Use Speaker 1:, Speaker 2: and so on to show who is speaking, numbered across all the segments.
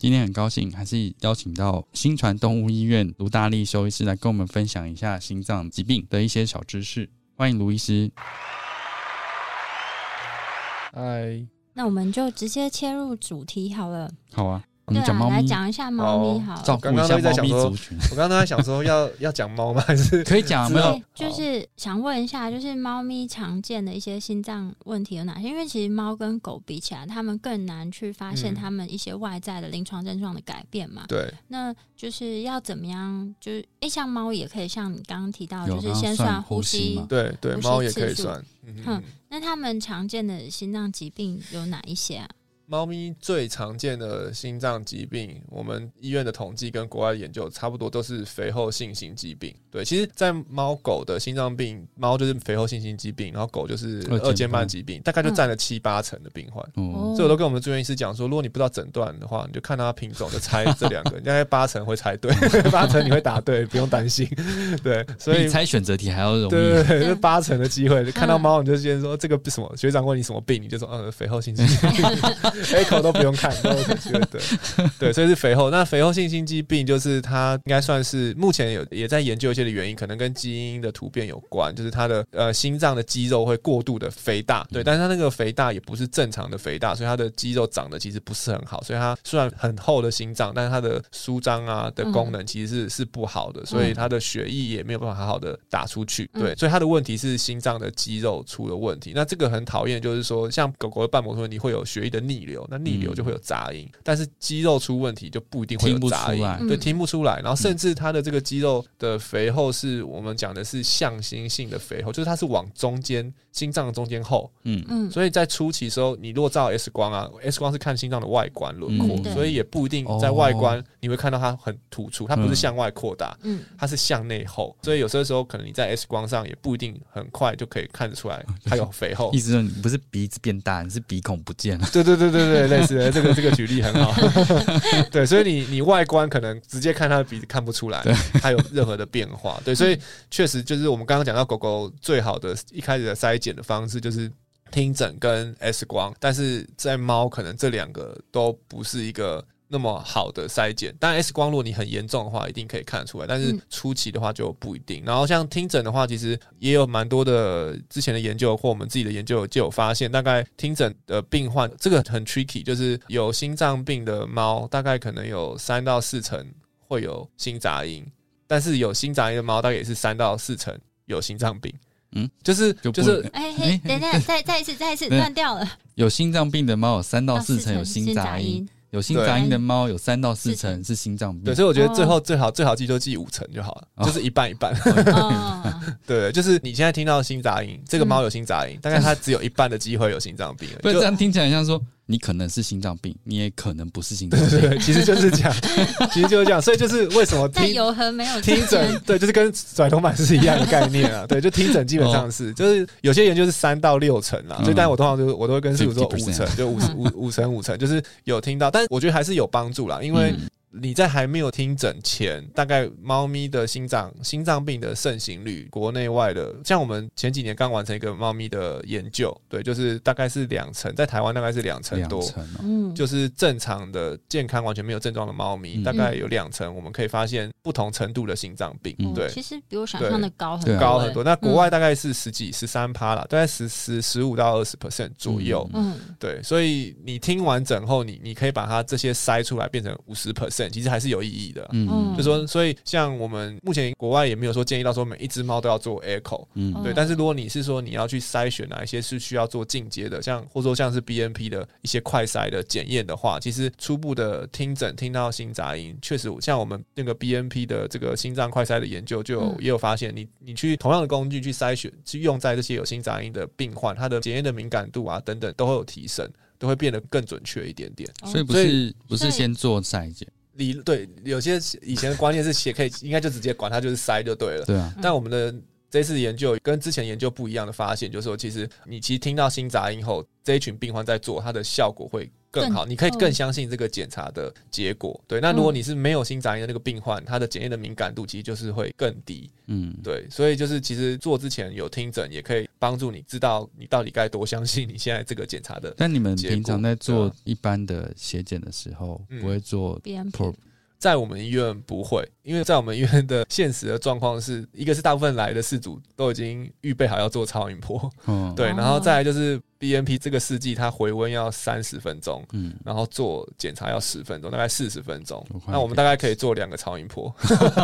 Speaker 1: 今天很高兴，还是邀请到新传动物医院卢大力兽医师来跟我们分享一下心脏疾病的一些小知识。欢迎卢医师。
Speaker 2: 嗨，
Speaker 3: 那我们就直接切入主题好了。
Speaker 1: 好啊。
Speaker 3: 对啊，来讲一下猫咪好。
Speaker 1: 照顾一下猫咪族群。
Speaker 2: 我刚刚在想说，要要讲猫吗？还是
Speaker 1: 可以讲？没有，
Speaker 3: 就是想问一下，就是猫咪常见的一些心脏问题有哪些？因为其实猫跟狗比起来，它们更难去发现它们一些外在的临床症状的改变嘛。
Speaker 2: 对。
Speaker 3: 那就是要怎么样？就是诶，像猫也可以像你刚刚提到，就是先算呼吸。
Speaker 2: 对对，猫也可以算。
Speaker 3: 嗯。那它们常见的心脏疾病有哪一些啊？
Speaker 2: 猫咪最常见的心脏疾病，我们医院的统计跟国外的研究差不多，都是肥厚性心疾病。对，其实，在猫狗的心脏病，猫就是肥厚性心疾病，然后狗就是二尖瓣疾病，大概就占了七八成的病患。所以我都跟我们住院医师讲说，如果你不知道诊断的话，你就看它品种就猜这两个，大概八成会猜对，八成你会答对，不用担心。对，所以
Speaker 1: 猜选择题还要容易。
Speaker 2: 对对对，八成的机会，看到猫你就先说这个什么学长问你什么病，你就说嗯肥厚性心肌病。都不用看，都对对，所以是肥厚。那肥厚性心肌病就是它应该算是目前有也在研究一些的原因，可能跟基因的突变有关，就是它的呃心脏的肌肉会过度的肥大，对，但是它那个肥大也不是正常的肥大，所以它的肌肉长得其实不是很好，所以它虽然很厚的心脏，但是它的舒张啊的功能其实是是不好的，所以它的血液也没有办法好好的打出去，对，所以它的问题是心脏的肌肉出了问题。那这个很讨厌，就是说像狗狗的瓣膜出问题会有血液的逆流，那逆流就会有杂音，但是肌肉出问题就不一定会有杂音，对，听不出来。然后甚至它的这个肌肉的肥厚是我们讲的是向心性的肥厚，就是它是往中间心脏的中间厚，嗯嗯。所以在初期时候，你如果照 X 光啊，X 光是看心脏的外观轮廓，所以也不一定在外观你会看到它很突出，它不是向外扩大，嗯，它是向内厚。所以有些时候可能你在 X 光上也不一定很快就可以看得出来它有肥厚。
Speaker 1: 意思说你不是鼻子变大，你是鼻孔不见了。
Speaker 2: 对对对对对对，类似的。这个这个举例很好，对，所以你你外观可能直接看它的鼻子看不出来，它有任何的变化，对，所以 确实就是我们刚刚讲到狗狗最好的一开始的筛检的方式就是听诊跟 X 光，但是在猫可能这两个都不是一个。那么好的筛检，但 X 光如果你很严重的话，一定可以看得出来。但是初期的话就不一定。然后像听诊的话，其实也有蛮多的之前的研究或我们自己的研究就有发现，大概听诊的病患这个很 tricky，就是有心脏病的猫，大概可能有三到四成会有心杂音，但是有心杂音的猫大概也是三到四成有心脏病。嗯，就是就是
Speaker 3: 哎嘿，等一下，再再一次再一次断掉了。
Speaker 1: 有心脏病的猫有三到四成有心杂音。有心杂音的猫有三到四成是心脏病，
Speaker 2: 对，所以我觉得最后最好最好记就记五成就好了，就是一半一半。对，就是你现在听到心杂音，这个猫有心杂音，大概它只有一半的机会有心脏病。
Speaker 1: 不是这样听起来像说。你可能是心脏病，你也可能不是心脏病，对
Speaker 2: 其实就是这样，其实就是这样，所以就是为什么听
Speaker 3: 有和没有
Speaker 2: 听诊，对，就是跟甩头板是一样的概念啊，对，就听诊基本上是，就是有些研究是三到六成啊，所以但我通常就是我都会跟师傅说五成，就五五五成五成，就是有听到，但我觉得还是有帮助啦，因为你在还没有听诊前，大概猫咪的心脏心脏病的盛行率，国内外的，像我们前几年刚完成一个猫咪的研究，对，就是大概是两成，在台湾大概是两成多，
Speaker 1: 两层哦，
Speaker 3: 嗯，
Speaker 2: 就是正常的健康完全没有症状的猫咪，
Speaker 1: 嗯。
Speaker 2: 大概有两成，我们可以发现不同程度的心脏病，
Speaker 1: 嗯。
Speaker 3: 哦
Speaker 2: 对。
Speaker 3: 其实比我想象的高很
Speaker 2: 高很多，那国外
Speaker 3: 嗯
Speaker 2: 大概是十几、十三趴啦，大概十十十五到二十 percent 左右。
Speaker 3: 嗯，
Speaker 2: 对，所以你听完整后，你你可以把它这些筛出来，变成五十 percent，其实还是有意义的。
Speaker 1: 嗯
Speaker 3: 嗯
Speaker 2: 就说，所以像我们目前国外也没有说建议到说每一只猫都要做 echo，
Speaker 1: 嗯
Speaker 3: 哦
Speaker 2: 对。但是如果你是说你要去筛选哪一些是需要做进阶的，像或者说像是 BNP 的一些快筛的检验的话，其实初步的听诊听到心杂音，确实像我们那个 BNP 的这个心脏快筛的研究就有、
Speaker 3: 嗯
Speaker 2: 也有发现，你你去同样的工具去筛选，去用在这些有心杂音的病患，它的检验的敏感度啊等等都会有提升，都会变得更准确一点点。
Speaker 1: 所以不
Speaker 2: 所
Speaker 1: 是不是先做筛检，
Speaker 2: 理对有些以前的观念是写可以应该就直接管它就是塞就对了，
Speaker 1: 对啊，
Speaker 2: 但我们的这次研究跟之前研究不一样的发现，就是说，其实你其实听到新杂音后，这一群病患在做，它的效果会更好，你可以
Speaker 3: 嗯
Speaker 2: 更相信这个检查的结果。对，那如果你是没有心杂音的那个病患，他的检验的敏感度其实就是会更低。
Speaker 1: 嗯，
Speaker 2: 对，所以就是其实做之前有听诊，也可以帮助你知道你到底该多相信你现在这个检查的。
Speaker 1: 但你们平常在做
Speaker 2: 啊
Speaker 1: 一般的血检的时候，
Speaker 2: 嗯
Speaker 1: 不会做
Speaker 3: BNP
Speaker 1: pro
Speaker 2: 在我们医院不会，因为在我们医院的现实的状况是，一个是大部分来的事主都已经预备好要做超音波，
Speaker 1: 嗯，
Speaker 2: 对，
Speaker 3: 哦
Speaker 2: 然后再来就是 BNP 这个试剂，它回温要三十分钟，
Speaker 1: 嗯，
Speaker 2: 然后做检查要十分钟，大概四十分钟。那我们大概可以做两个超音波，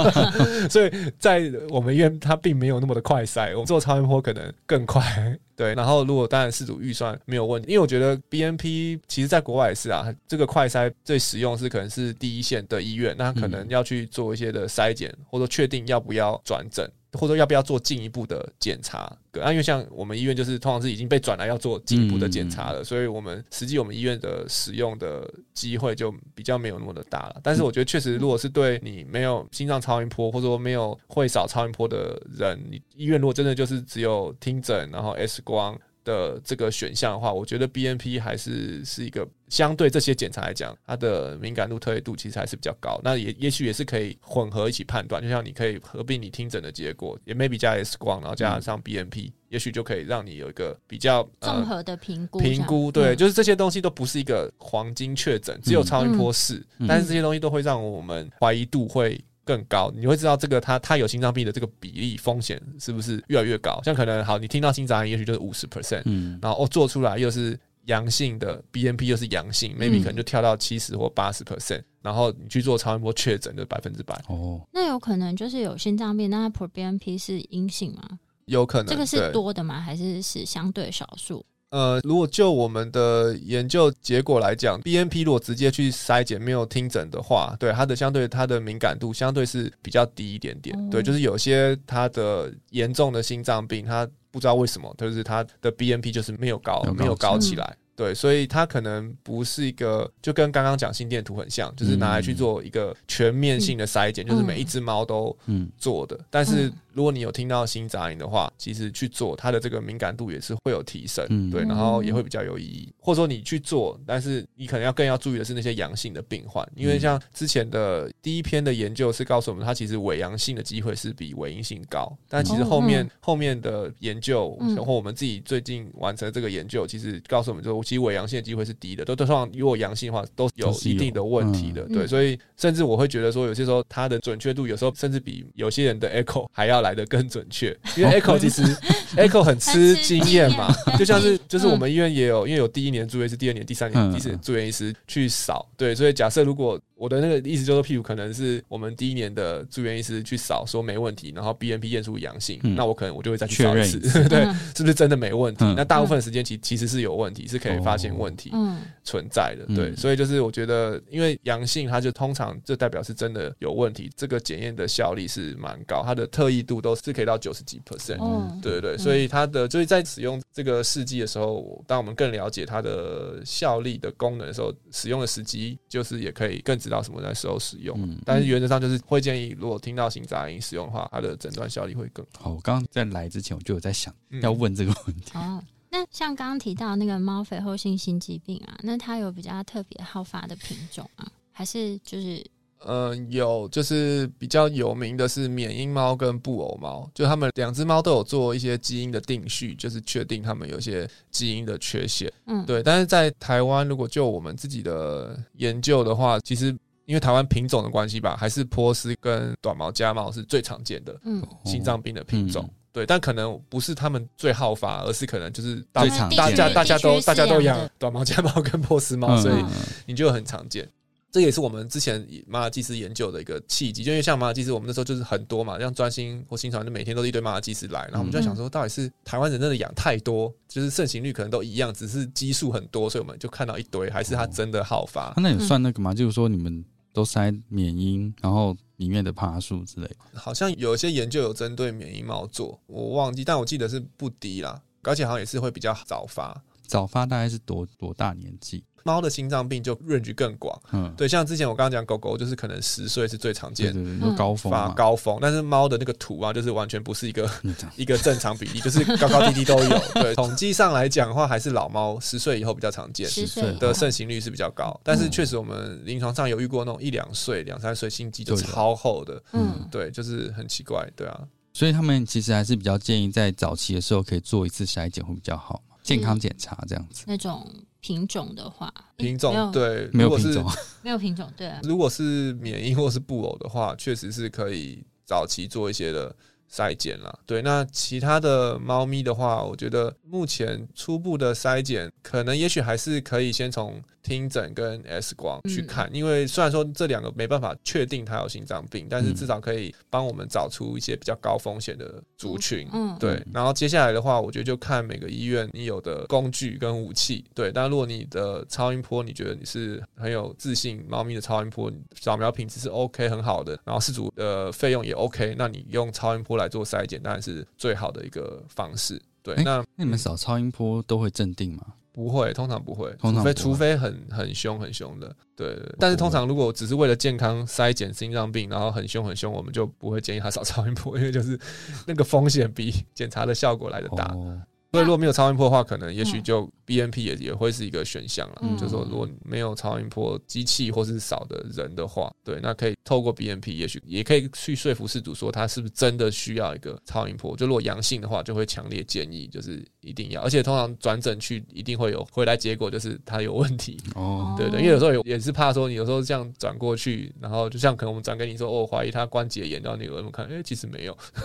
Speaker 2: 所以在我们医院它并没有那么的快筛，我们做超音波可能更快。对，然后如果当然事主预算没有问题，因为我觉得 BNP 其实在国外也是啊，这个快筛最实用是可能是第一线的医院，那可能要去做一些的筛检，或者确定要不要转诊。或者说要不要做进一步的检查？对，啊，因为像我们医院就是通常是已经被转来要做进一步的检查了，所以我们实际我们医院的使用的机会就比较没有那么的大了。但是我觉得确实，如果是对你没有心脏超音波，或者说没有会扫超音波的人，你医院如果真的就是只有听诊，然后 X 光。的这个选项的话，我觉得 BNP 还是是一个相对这些检查来讲，它的敏感度、特异度其实还是比较高。那也也许也是可以混合一起判断，就像你可以合并你听诊的结果，也 maybe 加 X 光，然后加上 BNP，、也许就可以让你有一个比较
Speaker 3: 综合的评估，
Speaker 2: 评估，对，
Speaker 3: 嗯。
Speaker 2: 就是这些东西都不是一个黄金确诊，只有超音波是，
Speaker 1: 嗯。
Speaker 2: 但是这些东西都会让我们怀疑度会更高，你会知道这个他他有心脏病的这个比例风险是不是越来越高？像可能好，你听到心杂音，也许就是五十 percent，
Speaker 1: 嗯，
Speaker 2: 然后哦做出来又是阳性的 BNP 又是阳性，maybe
Speaker 3: 嗯
Speaker 2: 可能就跳到七十或八十 percent，然后你去做超音波确诊就百分之百，
Speaker 1: 哦，
Speaker 3: 那有可能就是有心脏病，那它 proBNP 是阴性吗？
Speaker 2: 有可能
Speaker 3: 这个是多的吗？还是是相对少数？
Speaker 2: 呃，如果就我们的研究结果来讲，BNP 如果直接去筛检没有听诊的话，对它的相对它的敏感度相对是比较低一点点。
Speaker 3: 哦
Speaker 2: 对，就是有些它的严重的心脏病，它不知道为什么，就是它的 BNP 就是没有高
Speaker 1: 没有，高
Speaker 3: 起
Speaker 2: 来。对，所以它可能不是一个，就跟刚刚讲心电图很像，就是拿来去做一个全面性的筛检，就是每一只猫都
Speaker 1: 嗯，
Speaker 2: 做的。但是
Speaker 3: 嗯。
Speaker 2: 如果你有听到心杂音的话，其实去做它的这个敏感度也是会有提升，
Speaker 1: 嗯。
Speaker 2: 对，
Speaker 3: 嗯
Speaker 2: 然后也会比较有意义。或者说你去做，但是你可能要更要注意的是那些阳性的病患，因为像之前的第一篇的研究是告诉我们，它其实伪阳性的机会是比伪阴性高，但其实后面、后面的研究，
Speaker 3: 嗯。
Speaker 2: 或我们自己最近完成这个研究，其实告诉我们说，其实伪阳性的机会是低的，都都通常如果阳性的话，都有
Speaker 1: 都是有
Speaker 2: 一定的问题的，
Speaker 3: 嗯。
Speaker 2: 对，
Speaker 3: 嗯
Speaker 2: 所以甚至我会觉得说，有些时候它的准确度有时候甚至比有些人的 echo 还要来的更准确，因为 echo 其实 echo 很吃经验嘛就像是
Speaker 3: 嗯
Speaker 2: 就是我们医院也有，因为有第一年住院医师、第二年、第三年、
Speaker 1: 嗯。
Speaker 2: 第四年住院医师去扫，对，所以假设如果我的那个意思就是，譬如可能是我们第一年的住院医师去扫说没问题，然后 BNP 验出阳性，
Speaker 1: 嗯
Speaker 2: 那我可能我就会再去扫一次，对，
Speaker 3: 嗯。
Speaker 2: 是不是真的没问题？
Speaker 1: 嗯。
Speaker 2: 那大部分时间其其实是有问题，是可以发现问题。
Speaker 3: 嗯，
Speaker 2: 存在的，
Speaker 1: 嗯。
Speaker 2: 对，所以就是我觉得，因为阳性，它就通常就代表是真的有问题，这个检验的效力是蛮高，它的特异度都是可以到九十几 percent，
Speaker 3: 哦，
Speaker 2: 对对对，所以它的就是在使用这个试剂的时候，当我们更了解它的效力的功能的时候，使用的时机就是也可以更知道什么在时候使用。
Speaker 1: 嗯
Speaker 2: 但是原则上就是会建议，如果听到心杂音使用的话，它的诊断效力会更好。
Speaker 1: 我刚刚在来之前我就有在想
Speaker 2: 嗯
Speaker 1: 要问这个问题，
Speaker 3: 哦。那像刚刚提到那个猫肥厚性心肌病啊，那它有比较特别好发的品种啊，还是就是
Speaker 2: 嗯，有就是比较有名的是缅因猫跟布偶猫，就他们两只猫都有做一些基因的定序，就是确定它们有些基因的缺陷。
Speaker 3: 嗯，
Speaker 2: 对，但是在台湾，如果就我们自己的研究的话，其实因为台湾品种的关系吧，还是波斯跟短毛家猫是最常见的
Speaker 3: 嗯，
Speaker 2: 心脏病的品种。
Speaker 1: 嗯
Speaker 2: 对，但可能不是他们最好发，而是可能就是大家大家都大家都
Speaker 3: 养
Speaker 2: 短毛家猫跟波斯猫，
Speaker 1: 嗯
Speaker 2: 所以
Speaker 1: 嗯
Speaker 2: 你就很常见。这也是我们之前马尔济斯研究的一个契机，就因为像马尔济斯，我们那时候就是很多嘛，像专心或新传，就每天都是一堆马尔济斯来，然后我们就在想说，到底是台湾人真的养太多，就是盛行率可能都一样，只是基数很多，所以我们就看到一堆，还是它真的好发
Speaker 1: 啊？那有算那个吗？就是说你们都塞缅因，然后里面的爬树之类的。
Speaker 2: 好像有一些研究有针对缅因猫做，我忘记，但我记得是不低啦，而且好像也是会比较早发。
Speaker 1: 早发大概是多多大年纪？
Speaker 2: 猫的心脏病就 range 更广，
Speaker 1: 嗯，
Speaker 2: 对，像之前我刚刚讲狗狗，就是可能十岁是最常见
Speaker 1: 对对对，有高峰
Speaker 2: 发。高峰，但是猫的那个图啊，就是完全不是一个 一个正常比例，就是高高低低都有。对，统计上来讲的话，还是老猫十岁以后比较常见，
Speaker 3: 十岁
Speaker 2: 的盛行率是比较高。但是确实，我们临床上有遇过那种一两岁、两三岁心肌就超厚的，
Speaker 3: 嗯，
Speaker 2: 对，就是很奇怪，对啊。
Speaker 1: 所以他们其实还是比较建议在早期的时候可以做一次筛检会比较好嘛，健康检查这样子。
Speaker 3: 那种品种的话，
Speaker 2: 品种对，
Speaker 1: 没有品种，
Speaker 3: 没有品种，对啊，
Speaker 2: 如果是免疫或是布偶的话，确实是可以早期做一些的筛检啦。对，那其他的猫咪的话，我觉得目前初步的筛检，可能也许还是可以先从听诊跟 X 光去
Speaker 3: 嗯
Speaker 2: 看，因为虽然说这两个没办法确定它有心脏病，但是
Speaker 1: 嗯
Speaker 2: 至少可以帮我们找出一些比较高风险的族群。
Speaker 3: 嗯，
Speaker 2: 对
Speaker 1: 嗯，
Speaker 2: 然后接下来的话，我觉得就看每个医院你有的工具跟武器。对，但如果你的超音波，你觉得你是很有自信，猫咪的超音波扫描品质是 OK 很好的，然后饲主的费用也 OK，那你用超音波来做筛检，当然是最好的一个方式。对，
Speaker 1: 诶
Speaker 2: 那
Speaker 1: 那你们扫超音波都会镇定吗？
Speaker 2: 不会，通常不会，除非除非很很凶很凶的，对但是通常如果只是为了健康筛检心脏病，然后很凶很凶，我们就不会建议他扫 超音波，因为就是那个风险比检查的效果来的大。
Speaker 1: 哦，
Speaker 2: 所以如果没有超音波的话，可能也许
Speaker 3: 嗯
Speaker 2: 就 BNP 也也会是一个选项了。
Speaker 3: 嗯
Speaker 2: 就是说，如果没有超音波机器或是少的人的话，对，那可以透过 BNP，也许也可以去说服事主说他是不是真的需要一个超音波。就如果阳性的话，就会强烈建议就是一定要，而且通常转诊去一定会有回来结果，就是他有问题。
Speaker 1: 哦，
Speaker 2: 对对，因为有时候有也是怕说你有时候这样转过去，然后就像可能我们转给你说，哦，怀疑他关节炎，然后你有人看，哎、其实没有，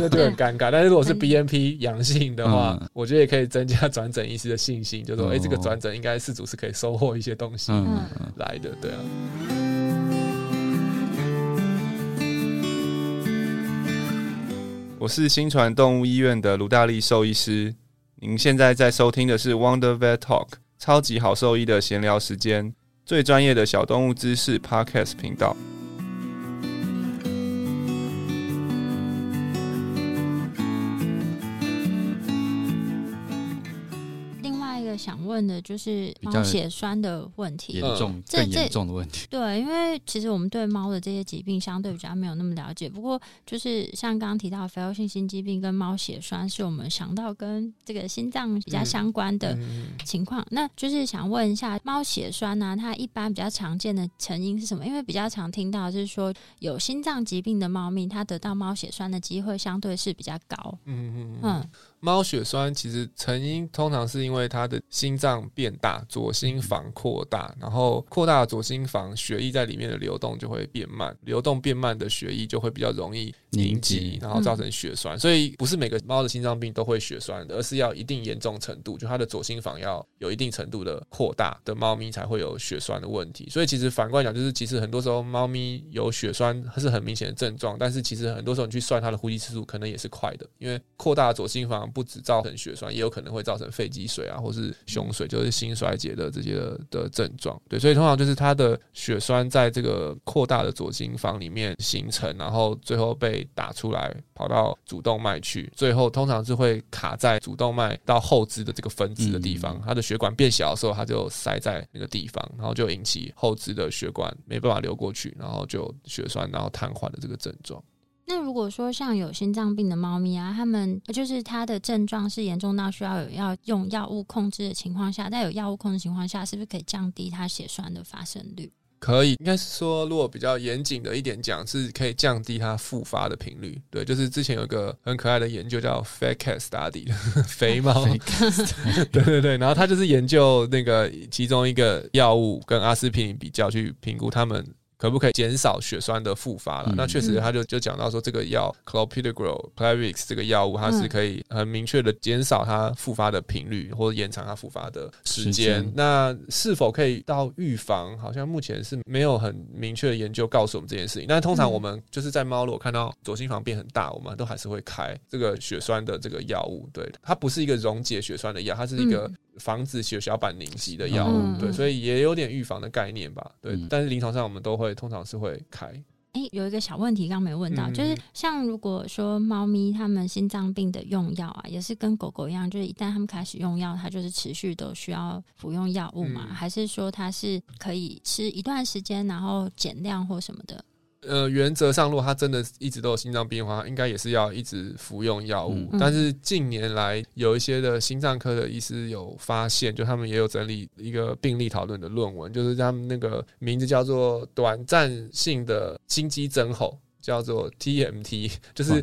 Speaker 2: 那就很尴尬。但是如果是
Speaker 3: 嗯
Speaker 2: BNP 阳性的话，
Speaker 1: 嗯
Speaker 2: 我觉得也可以增加转诊医师的信心，就说，哎、
Speaker 1: 哦
Speaker 2: 这个转诊应该事主是可以收获一些东西来的，对啊。我是新传动物医院的卢大力兽医师。您现在在收听的是 Wonder Vet Talk，超级好兽医的闲聊时间，最专业的小动物知识 Podcast 频道。
Speaker 3: 想问的就是猫血栓的问题
Speaker 1: 严。重
Speaker 3: 这这
Speaker 1: 更严重的问题。
Speaker 3: 对，因为其实我们对猫的这些疾病相对比较没有那么了解。不过，就是像刚刚提到肥厚性心肌病跟猫血栓，是我们想到跟这个心脏比较相关的
Speaker 2: 嗯，
Speaker 3: 情况。那就是想问一下，猫血栓呢、它一般比较常见的成因是什么？因为比较常听到就是说，有心脏疾病的猫咪，它得到猫血栓的机会相对是比较高。
Speaker 2: 嗯嗯嗯。
Speaker 3: 嗯
Speaker 2: 猫血栓其实成因通常是因为它的心脏变大，左心房扩大，然后扩大左心房，血液在里面的流动就会变慢，流动变慢的血液就会比较容易凝
Speaker 1: 凝
Speaker 2: 集
Speaker 1: 集，
Speaker 2: 然后造成血栓。所以不是每个猫的心脏病都会血栓的，而是要一定严重程度，就它的左心房要有一定程度的扩大的猫咪才会有血栓的问题。所以其实反过来讲，就是其实很多时候猫咪有血栓它是很明显的症状，但是其实很多时候你去算它的呼吸次数，可能也是快的，因为扩大左心房不止造成血栓，也有可能会造成肺积水啊，或是胸水，就是心衰竭的这些的的症状。对，所以通常就是它的血栓在这个扩大的左心房里面形成，然后最后被打出来，跑到主动脉去，最后通常是会卡在主动脉到后肢的这个分支的地方，
Speaker 1: 嗯
Speaker 2: 它的血管变小的时候，它就塞在那个地方，然后就引起后肢的血管没办法流过去，然后就血栓，然后瘫痪的这个症状。
Speaker 3: 那如果说像有心脏病的猫咪啊，它们就是它的症状是严重到需要有要用药物控制的情况下，在有药物控制情况下，是不是可以降低它血栓的发生率？
Speaker 2: 可以，应该是说，如果比较严谨的一点讲，是可以降低它复发的频率。对，就是之前有个很可爱的研究叫 Fat Cat Study，肥猫，对对对，然后他就是研究那个其中一个药物跟阿司匹林比较，去评估他们。可不可以减少血栓的复发了？那确实，他就就讲到说，这个药 clopidogrel、Plavix 这个药物，它是可以很明确的减少它复发的频率，或者延长它复发的时间。那是否可以到预防？好像目前是没有很明确的研究告诉我们这件事情。但通常我们就是在猫，如果看到左心房变很大，我们都还是会开这个血栓的这个药物。对，它不是一个溶解血栓的药，它是一个。防止血小板凝集的药物，对，所以也有点预防的概念吧，对。但是临床上我们都会通常是会开。
Speaker 3: 哎，有一个小问题刚没问到，就是像如果说猫咪它们心脏病的用药啊，也是跟狗狗一样，就是一旦它们开始用药，它就是持续都需要服用药物嘛？还是说它是可以吃一段时间，然后减量或什么的？
Speaker 2: 呃，原则上，如果他真的一直都有心脏病的话，应该也是要一直服用药物。但是近年来，有一些的心脏科的医师有发现，就他们也有整理一个病例讨论的论文，就是他们那个名字叫做短暂性的心肌增厚。叫做 TMT，就是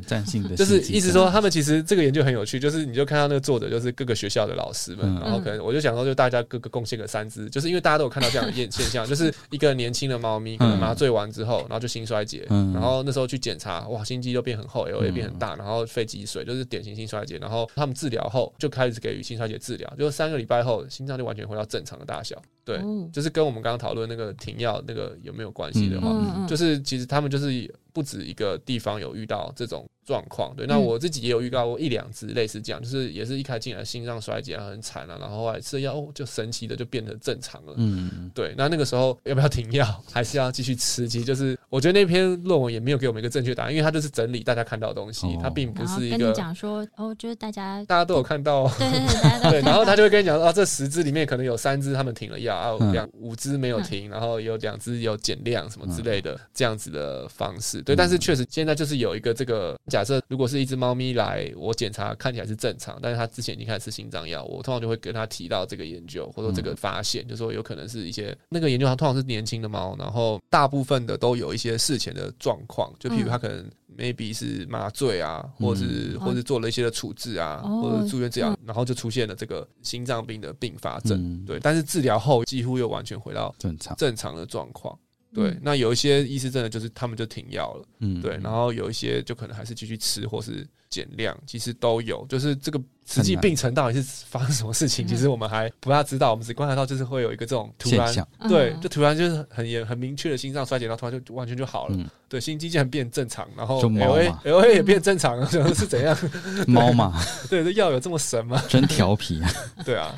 Speaker 2: 就是意思说，他们其实这个研究很有趣，就是你就看到那个作者就是各个学校的老师们，然后可能我就想说，就大家各个贡献个三支，就是因为大家都有看到这样的现 现象，就是一个年轻的猫咪可能麻醉完之后，然后就心衰竭，然后那时候去检查，哇，心肌就变很厚，L A 变很大，然后肺积水，就是典型心衰竭，然后他们治疗后就开始给予心衰竭治疗，就三个礼拜后心脏就完全回到正常的大小。对，就是跟我们刚刚讨论那个停药那个有没有关系的话，就是其实他们就是不止一个地方有遇到这种。状况。对，那我自己也有预告过一两只类似这样，就是也是一开进来心脏衰竭啊，很惨啊，然后后来吃药哦，就神奇的就变得正常了。嗯，对，那那个时候要不要停药，还是要继续吃？其实就是我觉得那篇论文也没有给我们一个正确答案，因为它就是整理大家看到的东西，它并不是一个
Speaker 3: 讲说哦，就是大家
Speaker 2: 大家都有看到，
Speaker 3: 对对对，
Speaker 2: 对，然后他就会跟你讲说啊，这十只里面可能有三只他们停了药，啊，两五只没有停，然后有两只有减量什么之类的这样子的方式。对，但是确实现在就是有一个这个假设，如果是一只。猫咪来，我检查看起来是正常，但是它之前已经开始吃心脏药，我通常就会跟他提到这个研究或者这个发现，就说有可能是一些那个研究，它通常是年轻的猫，然后大部分的都有一些事前的状况，就譬如它可能 maybe 是麻醉啊，或是或是做了一些的处置啊，或者住院治疗，然后就出现了这个心脏病的并发症，对，但是治疗后几乎又完全回到
Speaker 1: 正常
Speaker 2: 正常的状况。对，那有一些医师真的就是他们就停药了，嗯，对，然后有一些就可能还是继续吃或是减量，其实都有，就是这个实际病程到底是发生什么事情，其实我们还不大知道，我们只观察到就是会有一个这种突然，对，就突然就是很严很明确的心脏衰竭，然后突然就完全就好了，对，心肌竟然变正常，然后 L A L A 也变正常了，是怎样？
Speaker 1: 猫嘛，
Speaker 2: 对，这药有这么神吗？
Speaker 1: 真调皮啊！
Speaker 2: 对啊。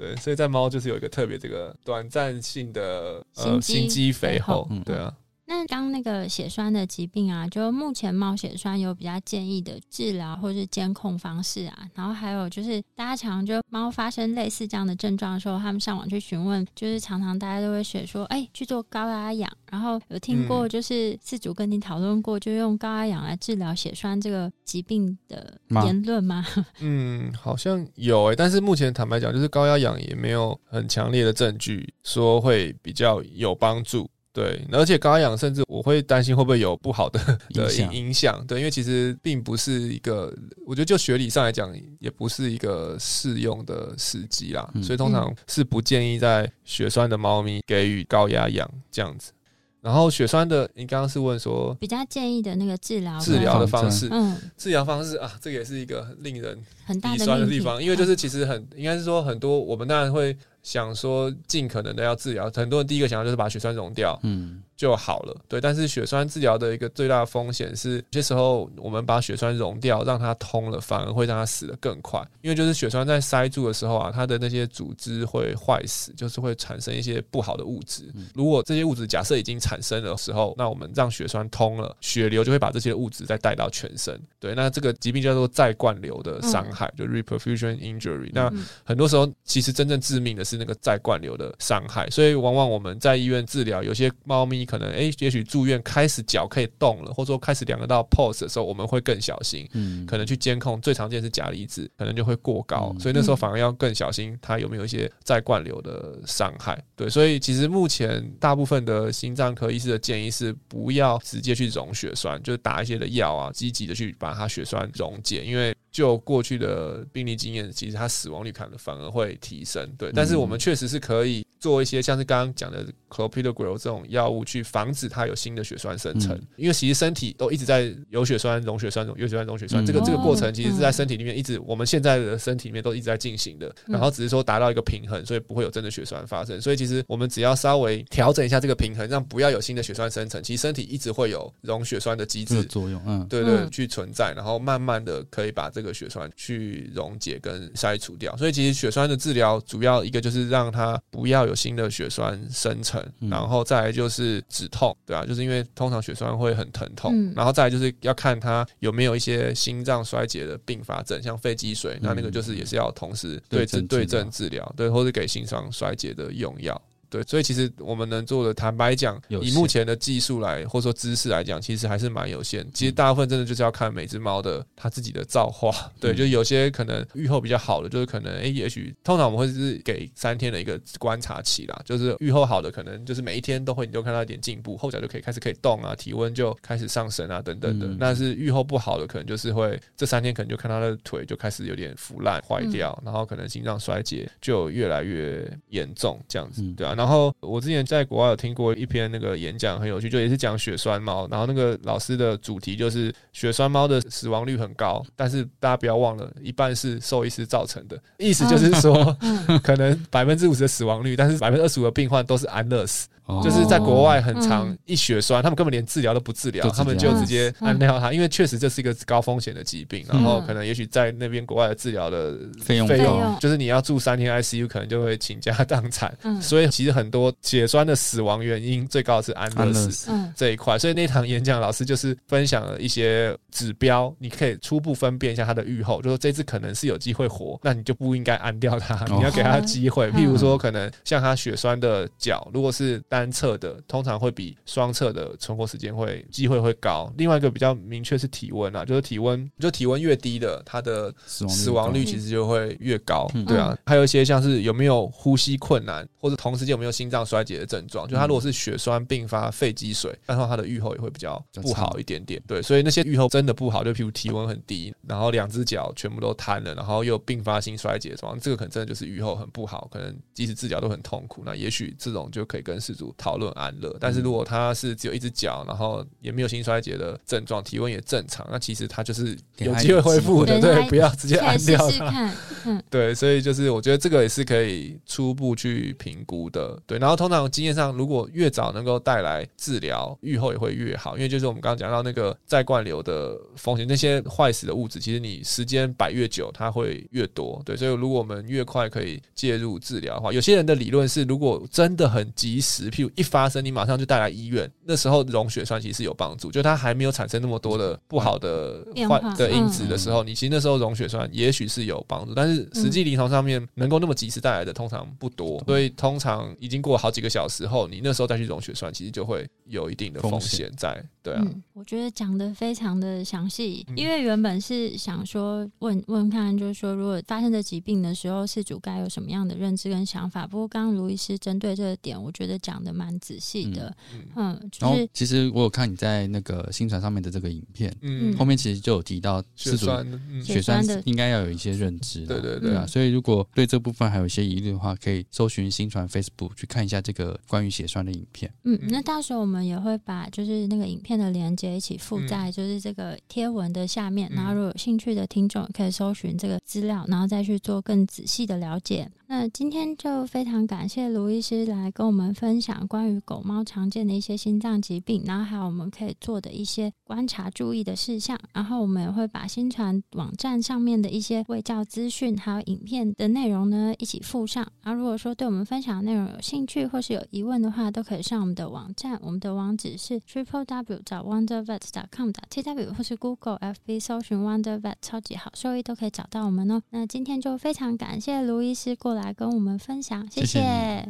Speaker 2: 对，所以在猫就是有一个特别这个短暂性的呃心肌肥厚，对啊。
Speaker 3: 那刚那个血栓的疾病啊，就目前猫血栓有比较建议的治疗或是监控方式啊，然后还有就是大家常就猫发生类似这样的症状的时候，他们上网去询问，就是常常大家都会写说，哎，去做高压氧，然后有听过就是自主跟你讨论过，就用高压氧来治疗血栓这个疾病的言论吗？
Speaker 2: 嗯，好像有诶，但是目前坦白讲，就是高压氧也没有很强烈的证据说会比较有帮助。对，而且高压氧甚至我会担心会不会有不好的的影响。对，因为其实并不是一个，我觉得就学理上来讲，也不是一个适用的时机啦。所以通常是不建议在血栓的猫咪给予高压氧这样子。然后血栓的，你刚刚是问说
Speaker 3: 比较建议的那个治疗
Speaker 2: 治疗的方式，嗯，治疗方式啊，这个也是一个令人
Speaker 3: 很大
Speaker 2: 的地方，因为就是其实很应该是说很多我们当然会。想说尽可能的要治疗，很多人第一个想要就是把血栓溶掉，嗯，就好了。对，但是血栓治疗的一个最大的风险是，有些时候我们把血栓溶掉，让它通了，反而会让它死得更快。因为就是血栓在塞住的时候啊，它的那些组织会坏死，就是会产生一些不好的物质。如果这些物质假设已经产生的时候，那我们让血栓通了，血流就会把这些物质再带到全身。对，那这个疾病叫做再灌流的伤害，就 reperfusion injury。那很多时候其实真正致命的是。是那个再灌流的伤害，所以往往我们在医院治疗，有些猫咪可能诶，也许住院开始脚可以动了，或者说开始量得到 pulse 的时候，我们会更小心，
Speaker 1: 嗯，
Speaker 2: 可能去监控。最常见是钾离子，可能就会过高，
Speaker 1: 嗯
Speaker 2: 所以那时候反而要更小心，它有没有一些再灌流的伤害。对，所以其实目前大部分的心脏科医师的建议是不要直接去溶血栓，就是打一些的药啊，积极的去把它血栓溶解，因为。就过去的病例经验，其实它死亡率可能反而会提升，对。但是我们确实是可以做一些像是刚刚讲的 clopidogrel 这种药物，去防止它有新的血栓生成。
Speaker 1: 嗯
Speaker 2: 因为其实身体都一直在有血栓、溶血栓、有血栓、溶血栓，
Speaker 1: 嗯
Speaker 2: 这个这个过程
Speaker 3: 哦
Speaker 2: 其实是在身体里面一直，我们现在的身体里面都一直在进行的。
Speaker 3: 嗯
Speaker 2: 然后只是说达到一个平衡，所以不会有真的血栓发生。所以其实我们只要稍微调整一下这个平衡，让不要有新的血栓生成，其实身体一直会有溶血栓的机制
Speaker 1: 作用，嗯，
Speaker 2: 对对，
Speaker 3: 嗯
Speaker 2: 去存在，然后慢慢的可以把这个血栓去溶解跟筛除掉。所以其实血栓的治疗主要一个就是让它不要有新的血栓生成，
Speaker 1: 嗯。
Speaker 2: 然后再来就是止痛，对啊，就是因为通常血栓会很疼痛，
Speaker 3: 嗯。
Speaker 2: 然后再来就是要看他有没有一些心脏衰竭的并发症，像肺积水，那那个就是也是要同时对
Speaker 1: 对症
Speaker 2: 症对症治疗，对，或者给心脏衰竭的用药。对，所以其实我们能做的，坦白讲，以目前的技术来或者说知识来讲，其实还是蛮有限。其实大部分真的就是要看每只猫的它自己的造化。对，
Speaker 1: 嗯
Speaker 2: 就有些可能愈后比较好的，就是可能诶，也许通常我们会是给三天的一个观察期啦，就是愈后好的，可能就是每一天都会你就看到一点进步，后脚就可以开始可以动啊，体温就开始上升啊，等等的。
Speaker 1: 嗯
Speaker 2: 那是愈后不好的，可能就是会这三天可能就看它的腿就开始有点腐烂坏掉，然后可能心脏衰竭就越来越严重这样子
Speaker 1: 嗯，
Speaker 2: 对啊。然后我之前在国外有听过一篇那个演讲，很有趣，就也是讲血栓猫，然后那个老师的主题就是血栓猫的死亡率很高，但是大家不要忘了，一半是兽医师造成的，意思就是说，
Speaker 3: 嗯
Speaker 2: 可能百分之五十的死亡率，但是百分之二十五的病患都是安乐死。
Speaker 1: 哦。
Speaker 2: 就是在国外很常
Speaker 3: 嗯。
Speaker 2: 一血栓，他们根本连治疗都不治疗，他们就直接
Speaker 3: 嗯
Speaker 2: 安掉它，因为确实这是一个高风险的疾病，然后可能也许在那边国外的治疗的
Speaker 1: 费用
Speaker 2: 费
Speaker 3: 费用。
Speaker 2: 用，就是你要住三天 ICU，可能就会倾家荡产。
Speaker 3: 嗯。
Speaker 2: 所以其实很多血栓的死亡原因最高是安乐死。这一块，所以那堂演讲老师就是分享了一些指标，你可以初步分辨一下它的预后，就说这只可能是有机会活，那你就不应该安掉它，
Speaker 1: 哦。
Speaker 2: 你要给它机会。
Speaker 3: 嗯。
Speaker 2: 譬如说，可能像他血栓的脚，如果是单侧的，通常会比双侧的存活时间会机会会高。另外一个比较明确是体温啊，就是体温，就体温越低的，它的
Speaker 1: 死亡
Speaker 2: 率其实就会越高，
Speaker 1: 嗯
Speaker 2: 对啊。还有一些像是有没有呼吸困难，或者同时间有没有心脏衰竭的症状，就他如果是血栓并发肺积水，然后他的预后也会比较不好一点点。对，所以那些预后真的不好，就譬如体温很低，然后两只脚全部都瘫了，然后又并发性衰竭的状况，这个可能真的就是预后很不好，可能即使治疗都很痛苦。那也许这种就可以跟事主讨论安乐。但是如果他是只有一只脚，然后也没有心衰竭的症状，体温也正常，那其实他就是有机会恢复的。
Speaker 3: 对
Speaker 2: 对，不要直接安掉它。对，所以就是我觉得这个也是可以初步去评估的。对，然后通常经验上，如果越早能够带来治疗，愈后也会越好，因为就是我们刚刚讲到那个再灌流的风险，那些坏死的物质，其实你时间摆越久，它会越多。对，所以如果我们越快可以介入治疗的话，有些人的理论是，如果真的很及时，譬如一发生，你马上就带来医院，那时候溶血栓其实是有帮助，就它还没有产生那么多的不好的坏的因子
Speaker 1: 嗯
Speaker 2: 的时候，你其实那时候溶血栓也许是有帮助，但是实际临床上面能够那么及时带来的通常不多，所以通常已经过了好几个小时后，你那时候再去溶血栓，其实就会有一定的风
Speaker 1: 风
Speaker 2: 险在。对啊，
Speaker 3: 嗯，我觉得讲的非常的详细，
Speaker 2: 嗯。
Speaker 3: 因为原本是想说问问看，就是说如果发生这疾病的时候，事主该有什么样的认知跟想法。不过刚刚卢医师针对这个点，我觉得讲的蛮仔细的，
Speaker 2: 嗯
Speaker 3: 嗯，
Speaker 1: 然后
Speaker 3: 就是
Speaker 1: 其实我有看你在那个新传上面的这个影片，
Speaker 2: 嗯，
Speaker 1: 后面其实就有提到
Speaker 2: 血
Speaker 1: 事主血栓
Speaker 3: 血栓的
Speaker 1: 应该要有一些认知啦，
Speaker 2: 对对
Speaker 1: 对。啊，
Speaker 3: 嗯
Speaker 1: 所以如果对这部分还有一些疑虑的话，可以搜寻新传 Facebook 去看一下这个关于血栓的影片。
Speaker 3: 嗯，
Speaker 2: 嗯
Speaker 3: 那到时候我们也会把就是那个影片的连接一起附
Speaker 2: 嗯
Speaker 3: 在就是这个贴文的下面，
Speaker 2: 嗯
Speaker 3: 然后如果有兴趣的听众可以搜寻这个资料，然后再去做更仔细的了解。那今天就非常感谢卢医师来跟我们分享关于狗猫常见的一些心脏疾病，然后还有我们可以做的一些观察注意的事项，然后我们也会把新传网站上面的一些卫教资讯还有影片的内容呢一起附上。然后如果说对我们分享的内容有兴趣或是有疑问的话，都可以上我们的网站，我们的网址是 triple w 找 wondervet com 打 t w 或是 Google FB 搜寻 wondervet 超级好兽医都可以找到我们哦。那今天就非常感谢卢医师过来来跟我们分享，
Speaker 1: 谢谢，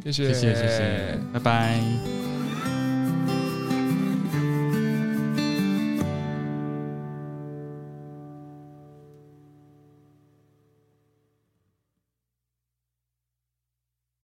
Speaker 2: 谢谢，
Speaker 1: 谢谢，谢谢，拜拜。